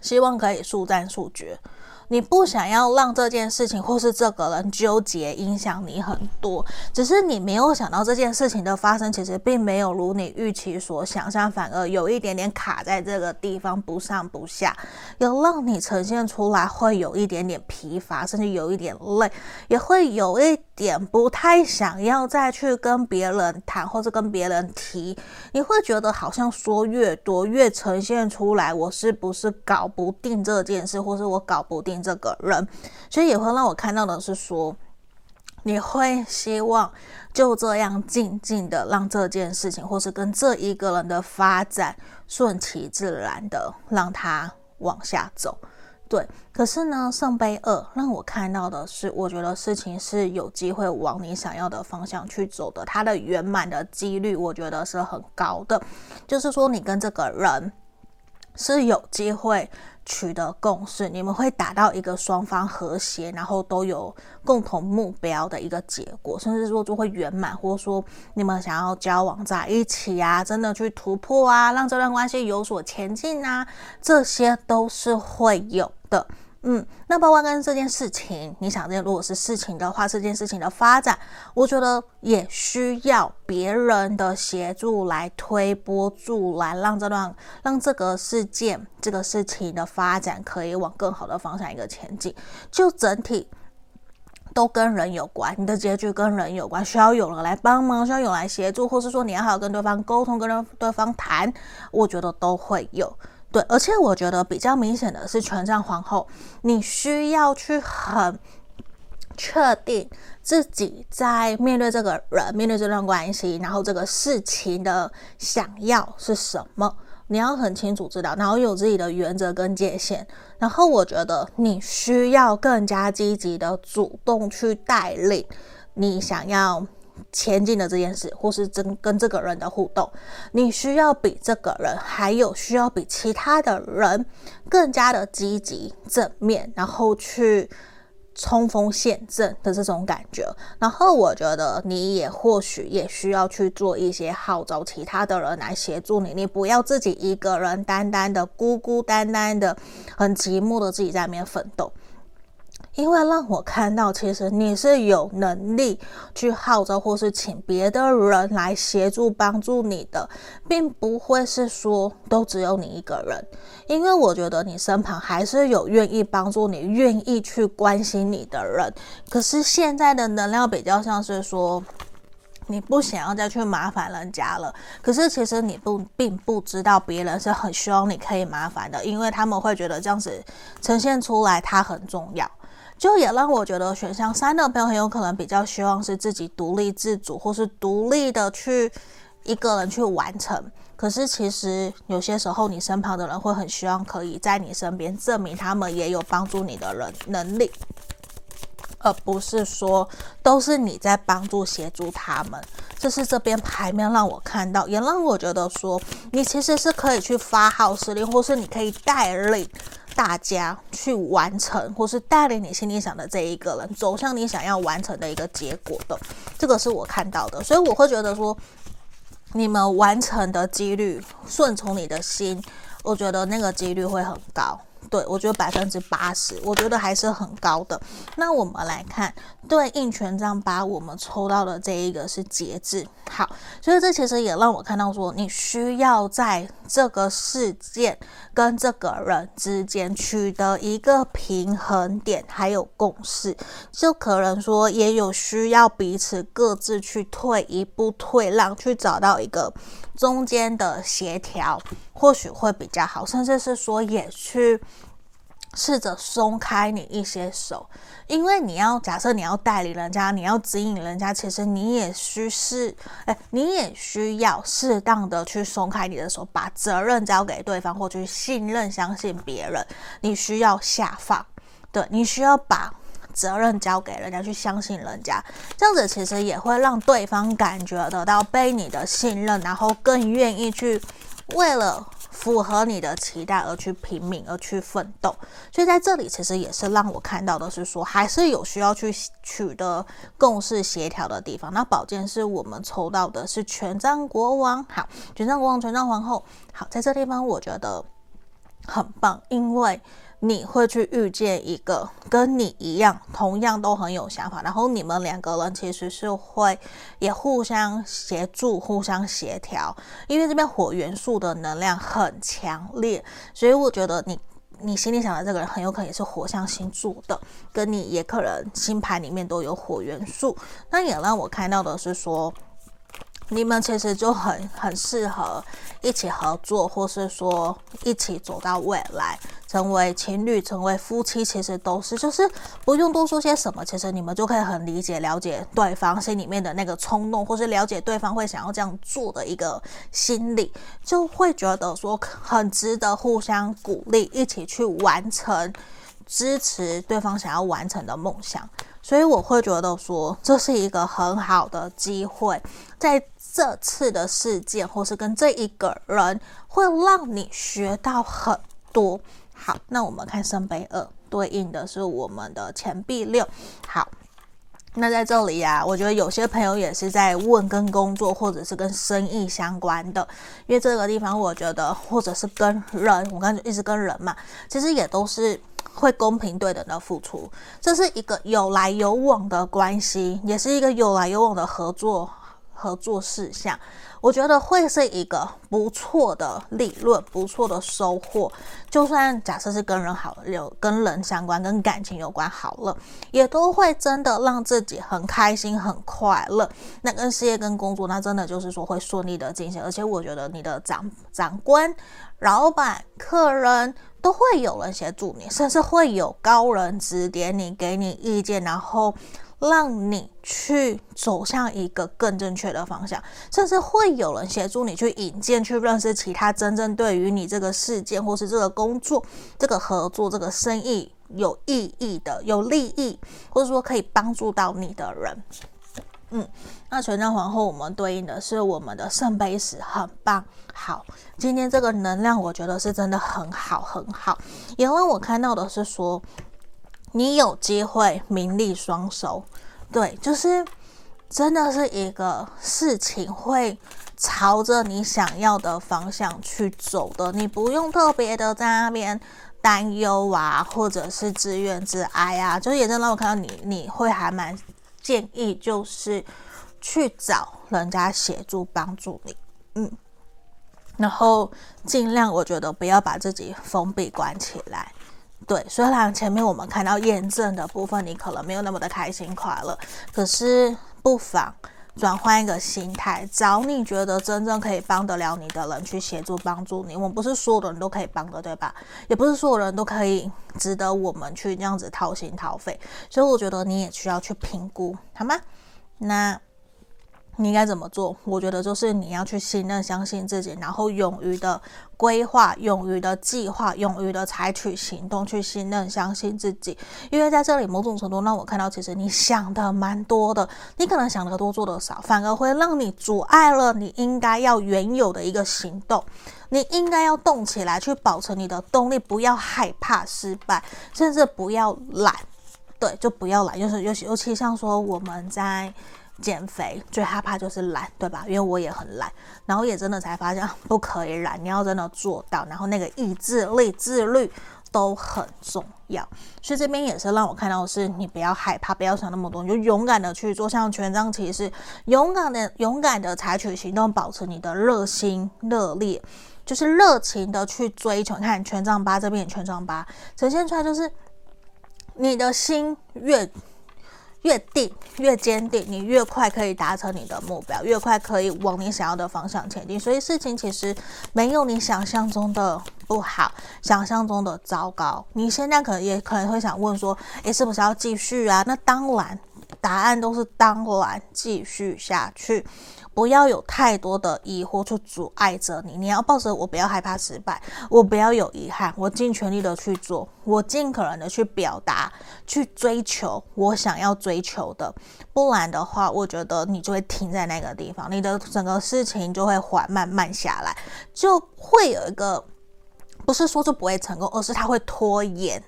希望可以速战速决。你不想要让这件事情或是这个人纠结影响你很多，只是你没有想到这件事情的发生，其实并没有如你预期所想象，反而有一点点卡在这个地方不上不下，有让你呈现出来会有一点点疲乏，甚至有一点累，也会有一点不太想要再去跟别人谈或者跟别人提，你会觉得好像说越多越呈现出来，我是不是搞不定这件事，或是我搞不定。这个人，所以也会让我看到的是说，你会希望就这样静静的让这件事情，或是跟这一个人的发展顺其自然的让他往下走。对，可是呢，圣杯二让我看到的是，我觉得事情是有机会往你想要的方向去走的，它的圆满的几率，我觉得是很高的。就是说，你跟这个人是有机会。取得共识，你们会达到一个双方和谐，然后都有共同目标的一个结果，甚至说就会圆满，或者说你们想要交往在一起啊，真的去突破啊，让这段关系有所前进啊，这些都是会有的。嗯，那包括跟这件事情，你想这如果是事情的话，这件事情的发展，我觉得也需要别人的协助来推波助澜，让这段让这个事件这个事情的发展可以往更好的方向一个前进。就整体都跟人有关，你的结局跟人有关，需要有人来帮忙，需要有人来协助，或是说你要好好跟对方沟通，跟对方谈，我觉得都会有。对，而且我觉得比较明显的是权杖皇后，你需要去很确定自己在面对这个人、面对这段关系，然后这个事情的想要是什么。你要很清楚知道，然后有自己的原则跟界限。然后我觉得你需要更加积极的主动去带领你想要前进的这件事，或是真跟这个人的互动。你需要比这个人，还有需要比其他的人更加的积极正面，然后去。冲锋陷阵的这种感觉，然后我觉得你也或许也需要去做一些号召其他的人来协助你，你不要自己一个人单单的孤孤单单的很寂寞的自己在那边奋斗。因为让我看到，其实你是有能力去号召或是请别的人来协助帮助你的，并不会是说都只有你一个人。因为我觉得你身旁还是有愿意帮助你、愿意去关心你的人。可是现在的能量比较像是说，你不想要再去麻烦人家了。可是其实你不并不知道别人是很希望你可以麻烦的，因为他们会觉得这样子呈现出来，它很重要。就也让我觉得选项三的朋友很有可能比较希望是自己独立自主，或是独立的去一个人去完成。可是其实有些时候，你身旁的人会很希望可以在你身边，证明他们也有帮助你的人能力，而不是说都是你在帮助协助他们。这是这边牌面让我看到，也让我觉得说，你其实是可以去发号施令，或是你可以带领。大家去完成，或是带领你心里想的这一个人走向你想要完成的一个结果的，这个是我看到的，所以我会觉得说，你们完成的几率，顺从你的心，我觉得那个几率会很高。对，我觉得百分之八十，我觉得还是很高的。那我们来看对应权杖八，我们抽到的这一个是节制。好，所以这其实也让我看到说，你需要在这个事件跟这个人之间取得一个平衡点，还有共识。就可能说，也有需要彼此各自去退一步、退让，去找到一个中间的协调，或许会比较好。甚至是说，也去。试着松开你一些手，因为你要假设你要带领人家，你要指引人家，其实你也需是，哎，你也需要适当的去松开你的手，把责任交给对方，或去信任、相信别人。你需要下放，对，你需要把责任交给人家，去相信人家，这样子其实也会让对方感觉得到被你的信任，然后更愿意去为了。符合你的期待而去拼命，而去奋斗，所以在这里其实也是让我看到的是说，还是有需要去取得共识协调的地方。那宝剑是我们抽到的是权杖国王，好，权杖国王，权杖皇后，好，在这地方我觉得很棒，因为。你会去遇见一个跟你一样，同样都很有想法，然后你们两个人其实是会也互相协助、互相协调，因为这边火元素的能量很强烈，所以我觉得你你心里想的这个人很有可能也是火象星座的，跟你也可能星盘里面都有火元素。那也让我看到的是说。你们其实就很很适合一起合作，或是说一起走到未来，成为情侣，成为夫妻，其实都是就是不用多说些什么，其实你们就可以很理解、了解对方心里面的那个冲动，或是了解对方会想要这样做的一个心理，就会觉得说很值得互相鼓励，一起去完成，支持对方想要完成的梦想。所以我会觉得说，这是一个很好的机会，在这次的事件，或是跟这一个人，会让你学到很多。好，那我们看圣杯二，对应的是我们的钱币六。好，那在这里呀、我觉得有些朋友也是在问跟工作或者是跟生意相关的，因为这个地方我觉得，或者是跟人，我刚才一直跟人嘛，其实也都是。会公平对等的付出，这是一个有来有往的关系，也是一个有来有往的合作合作事项，我觉得会是一个不错的利润，不错的收获。就算假设是跟人好，有跟人相关，跟感情有关好了，也都会真的让自己很开心、很快乐。那跟事业、跟工作，那真的就是说会顺利的进行。而且我觉得你的长长官、老板、客人都会有人协助你，甚至会有高人指点你，给你意见，然后。让你去走向一个更正确的方向，甚至会有人协助你去引荐、去认识其他真正对于你这个事件或是这个工作、这个合作、这个生意有意义的、有利益，或者说可以帮助到你的人。嗯，那权杖皇后我们对应的是我们的圣杯十，很棒。好，今天这个能量我觉得是真的很好，很好。因为我看到的是说。你有机会名利双收，对，就是真的是一个事情会朝着你想要的方向去走的，你不用特别的在那边担忧啊，或者是自怨自哀啊，就是也真让我看到你，你会还蛮建议就是去找人家协助帮助你，嗯，然后尽量我觉得不要把自己封闭关起来。对，虽然前面我们看到验证的部分，你可能没有那么的开心快乐，可是不妨转换一个心态，找你觉得真正可以帮得了你的人去协助帮助你。我们不是所有的人都可以帮的，对吧？也不是所有人都可以值得我们去这样子掏心掏肺，所以我觉得你也需要去评估，好吗？那。你应该怎么做？我觉得就是你要去信任、相信自己，然后勇于的规划、勇于的计划、勇于的采取行动，去信任、相信自己。因为在这里，某种程度让我看到，其实你想的蛮多的，你可能想得多，做得少，反而会让你阻碍了你应该要原有的一个行动。你应该要动起来，去保持你的动力，不要害怕失败，甚至不要懒。对，就不要懒，就是尤其尤其像说我们在。减肥最害怕就是懒，对吧？因为我也很懒，然后也真的才发现不可以懒，你要真的做到，然后那个意志力、自律都很重要。所以这边也是让我看到的是，你不要害怕，不要想那么多，你就勇敢的去做。像权杖骑士，勇敢的、勇敢的采取行动，保持你的热心、热烈，就是热情的去追求。看权杖八这边权杖八呈现出来，就是你的心越。越定越坚定，你越快可以达成你的目标，越快可以往你想要的方向前进。所以事情其实没有你想象中的不好，想象中的糟糕。你现在可能也可能会想问说，诶，是不是要继续啊？那当然，答案都是当然，继续下去。不要有太多的疑惑去阻碍着你，你要抱着我不要害怕失败，我不要有遗憾，我尽全力的去做，我尽可能的去表达，去追求我想要追求的，不然的话，我觉得你就会停在那个地方，你的整个事情就会缓慢慢下来，就会有一个，不是说就不会成功，而是它会拖延。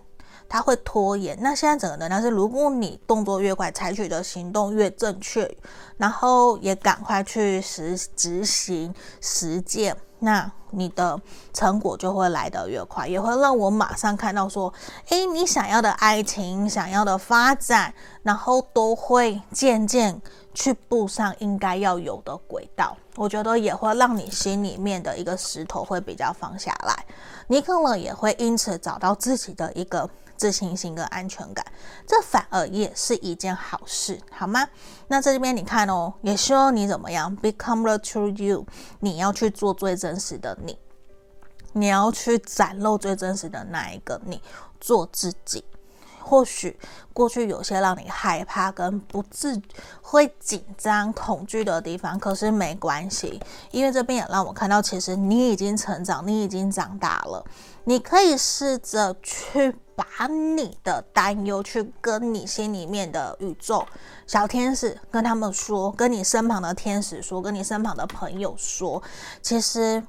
它会拖延。那现在整个能量是，如果你动作越快，采取的行动越正确，然后也赶快去实执行实践，那你的成果就会来得越快，也会让我马上看到说，诶，你想要的爱情、想要的发展，然后都会渐渐去步上应该要有的轨道。我觉得也会让你心里面的一个石头会比较放下来，你可能也会因此找到自己的一个。自信心跟安全感，这反而也是一件好事，好吗？那在这边你看哦，也希望你怎么样，become the true you，你要去做最真实的你，你要去展露最真实的那一个你，做自己。或许过去有些让你害怕跟不自会紧张恐惧的地方，可是没关系，因为这边也让我看到，其实你已经成长，你已经长大了。你可以试着去把你的担忧去跟你心里面的宇宙小天使跟他们说，跟你身旁的天使说，跟你身旁的朋友说，其实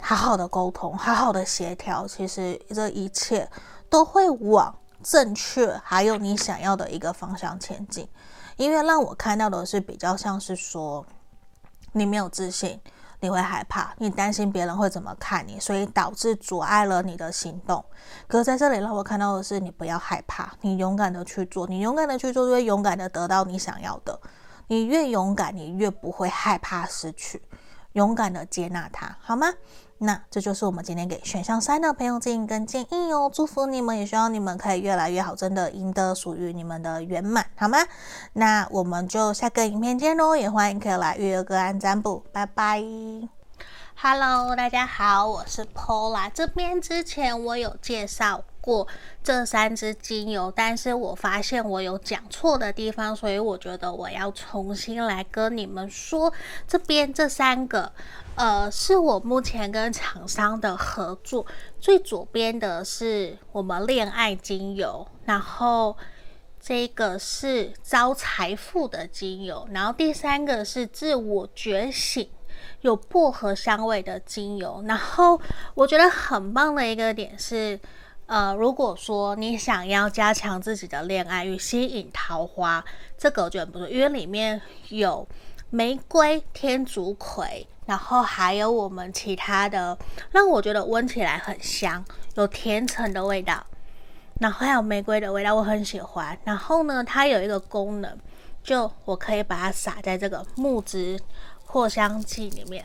好好的沟通，好好的协调，其实这一切都会往。正确，还有你想要的一个方向前进，因为让我看到的是比较像是说，你没有自信，你会害怕，你担心别人会怎么看你，所以导致阻碍了你的行动。可是在这里让我看到的是，你不要害怕，你勇敢的去做，你勇敢的去做，就会勇敢的得到你想要的。你越勇敢，你越不会害怕失去，勇敢的接纳它，好吗？那这就是我们今天给选项三的朋友建议跟建议哦，祝福你们，也希望你们可以越来越好，真的赢得属于你们的圆满，好吗？那我们就下个影片见喽，也欢迎可以来预约个案占卜，拜拜。Hello，大家好，我是 Pola 这边之前我有介绍过这三支精油，但是我发现我有讲错的地方，所以我觉得我要重新来跟你们说，这边这三个。呃，是我目前跟厂商的合作。最左边的是我们恋爱精油，然后这个是招财富的精油，然后第三个是自我觉醒，有薄荷香味的精油。然后我觉得很棒的一个点是，呃，如果说你想要加强自己的恋爱与吸引桃花，这个我觉得不错，因为里面有玫瑰、天竺葵。然后还有我们其他的，让我觉得闻起来很香，有甜橙的味道，然后还有玫瑰的味道，我很喜欢。然后呢，它有一个功能，就我可以把它撒在这个木质扩香剂里面，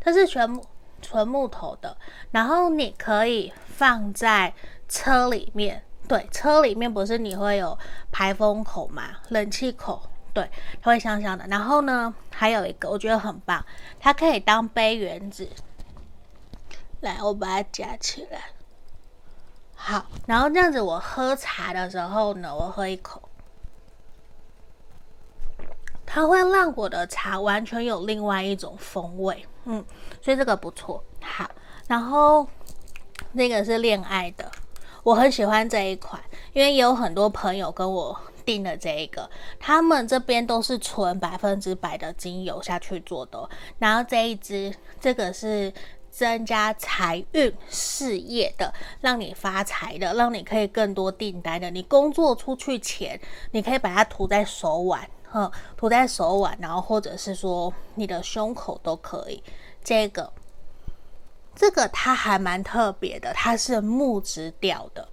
它是全木纯木头的。然后你可以放在车里面，对，车里面不是你会有排风口嘛，冷气口。对，它会香香的。然后呢，还有一个我觉得很棒，它可以当杯缘子。来，我把它夹起来。好，然后这样子，我喝茶的时候呢，我喝一口，它会让我的茶完全有另外一种风味。嗯，所以这个不错。好，然后那个是恋爱的，我很喜欢这一款，因为也有很多朋友跟我。定的这一个，他们这边都是纯百分之百的精油下去做的。然后这一支，这个是增加财运事业的，让你发财的，让你可以更多订单的。你工作出去前，你可以把它涂在手腕，呵，涂在手腕，然后或者是说你的胸口都可以。这个，这个它还蛮特别的，它是木质调的。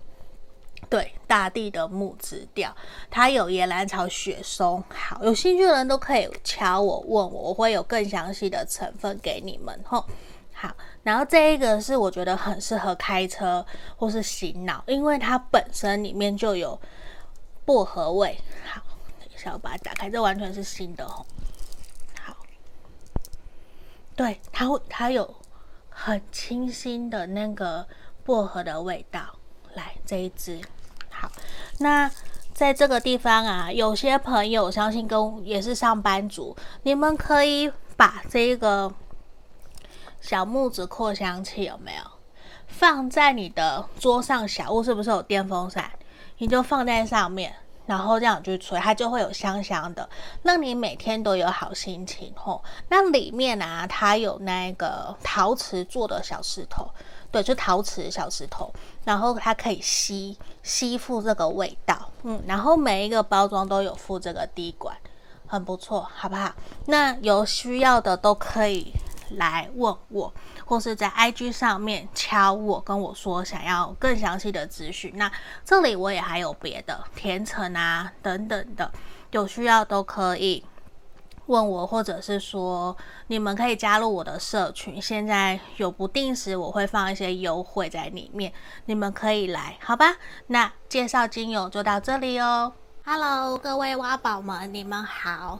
对，大地的木质调，它有野兰草、雪松。好，有兴趣的人都可以敲我问我，我会有更详细的成分给你们。吼，好，然后这一个是我觉得很适合开车或是洗脑，因为它本身里面就有薄荷味。好，等一下我把它打开，这完全是新的。吼，好，对，它会，它有很清新的那个薄荷的味道。来，这一支。那在这个地方啊，有些朋友相信跟也是上班族，你们可以把这个小木子扩香器有没有放在你的桌上？小屋是不是有电风扇？你就放在上面，然后这样去吹，它就会有香香的，让你每天都有好心情吼。那里面啊，它有那个陶瓷做的小石头。对，就陶瓷小石头，然后它可以吸吸附这个味道，嗯，然后每一个包装都有附这个滴管，很不错，好不好？那有需要的都可以来问我，或是在 IG 上面敲我，跟我说想要更详细的资讯。那这里我也还有别的甜橙啊等等的，有需要都可以。问我，或者是说你们可以加入我的社群，现在有不定时我会放一些优惠在里面，你们可以来，好吧？那介绍精油就到这里哦。Hello，各位挖宝们，你们好。